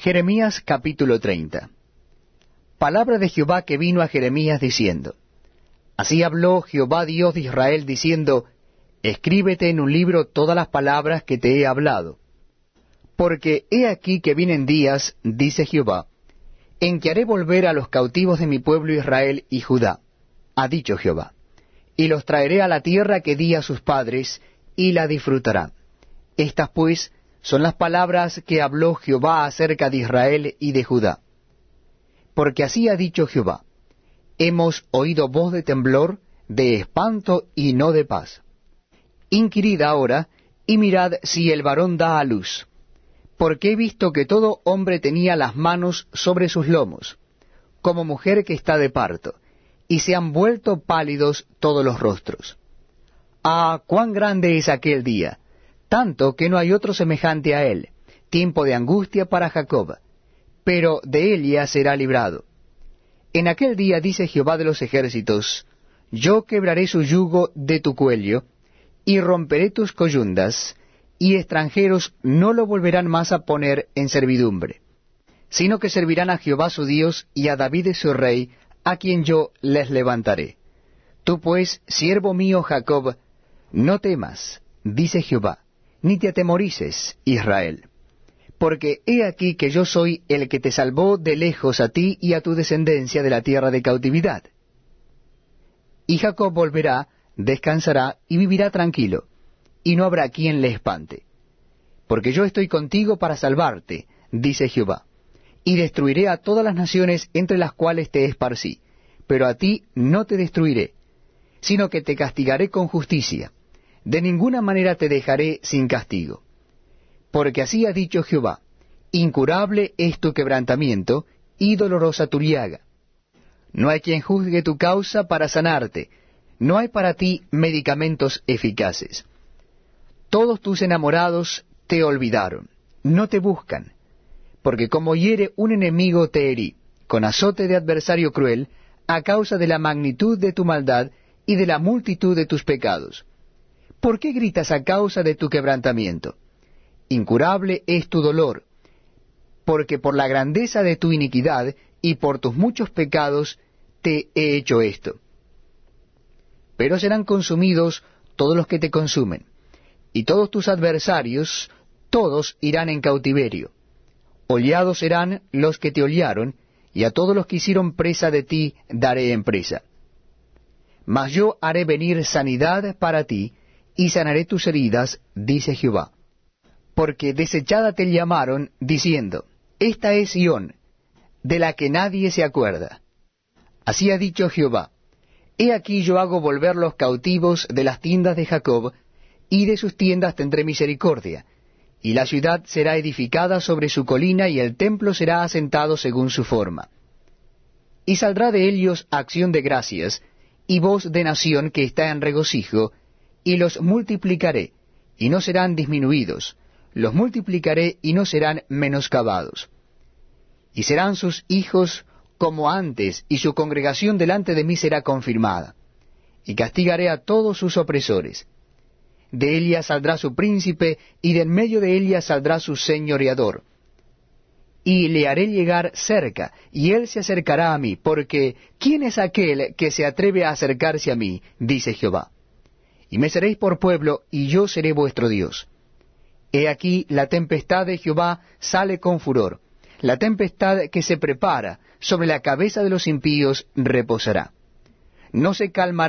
Jeremías capítulo 30 Palabra de Jehová que vino a Jeremías diciendo, Así habló Jehová Dios de Israel diciendo, Escríbete en un libro todas las palabras que te he hablado. Porque he aquí que vienen días, dice Jehová, en que haré volver a los cautivos de mi pueblo Israel y Judá, ha dicho Jehová, y los traeré a la tierra que di a sus padres, y la disfrutarán. Estas pues son las palabras que habló Jehová acerca de Israel y de Judá. Porque así ha dicho Jehová, hemos oído voz de temblor, de espanto y no de paz. Inquirid ahora, y mirad si el varón da a luz, porque he visto que todo hombre tenía las manos sobre sus lomos, como mujer que está de parto, y se han vuelto pálidos todos los rostros. Ah, cuán grande es aquel día, tanto que no hay otro semejante a él, tiempo de angustia para Jacob, pero de Elia será librado. En aquel día dice Jehová de los ejércitos, yo quebraré su yugo de tu cuello, y romperé tus coyundas, y extranjeros no lo volverán más a poner en servidumbre, sino que servirán a Jehová su Dios y a David su rey, a quien yo les levantaré. Tú pues, siervo mío Jacob, no temas, dice Jehová, ni te atemorices, Israel. Porque he aquí que yo soy el que te salvó de lejos a ti y a tu descendencia de la tierra de cautividad. Y Jacob volverá, descansará y vivirá tranquilo, y no habrá quien le espante. Porque yo estoy contigo para salvarte, dice Jehová, y destruiré a todas las naciones entre las cuales te esparcí, pero a ti no te destruiré, sino que te castigaré con justicia de ninguna manera te dejaré sin castigo. Porque así ha dicho Jehová, incurable es tu quebrantamiento y dolorosa tu llaga. No hay quien juzgue tu causa para sanarte, no hay para ti medicamentos eficaces. Todos tus enamorados te olvidaron, no te buscan, porque como hiere un enemigo te herí, con azote de adversario cruel, a causa de la magnitud de tu maldad y de la multitud de tus pecados. ¿Por qué gritas a causa de tu quebrantamiento? Incurable es tu dolor, porque por la grandeza de tu iniquidad y por tus muchos pecados te he hecho esto. Pero serán consumidos todos los que te consumen, y todos tus adversarios, todos irán en cautiverio. Oleados serán los que te olearon, y a todos los que hicieron presa de ti daré en presa. Mas yo haré venir sanidad para ti, y sanaré tus heridas, dice Jehová. Porque desechada te llamaron, diciendo, Esta es Sión, de la que nadie se acuerda. Así ha dicho Jehová, He aquí yo hago volver los cautivos de las tiendas de Jacob, y de sus tiendas tendré misericordia, y la ciudad será edificada sobre su colina, y el templo será asentado según su forma. Y saldrá de ellos acción de gracias, y voz de nación que está en regocijo, y los multiplicaré, y no serán disminuidos, los multiplicaré y no serán menoscabados. Y serán sus hijos como antes, y su congregación delante de mí será confirmada. Y castigaré a todos sus opresores. De ella saldrá su príncipe, y de en medio de ella saldrá su señoreador. Y le haré llegar cerca, y él se acercará a mí, porque ¿quién es aquel que se atreve a acercarse a mí? dice Jehová y me seréis por pueblo, y yo seré vuestro Dios. He aquí la tempestad de Jehová sale con furor, la tempestad que se prepara sobre la cabeza de los impíos reposará. No se calmará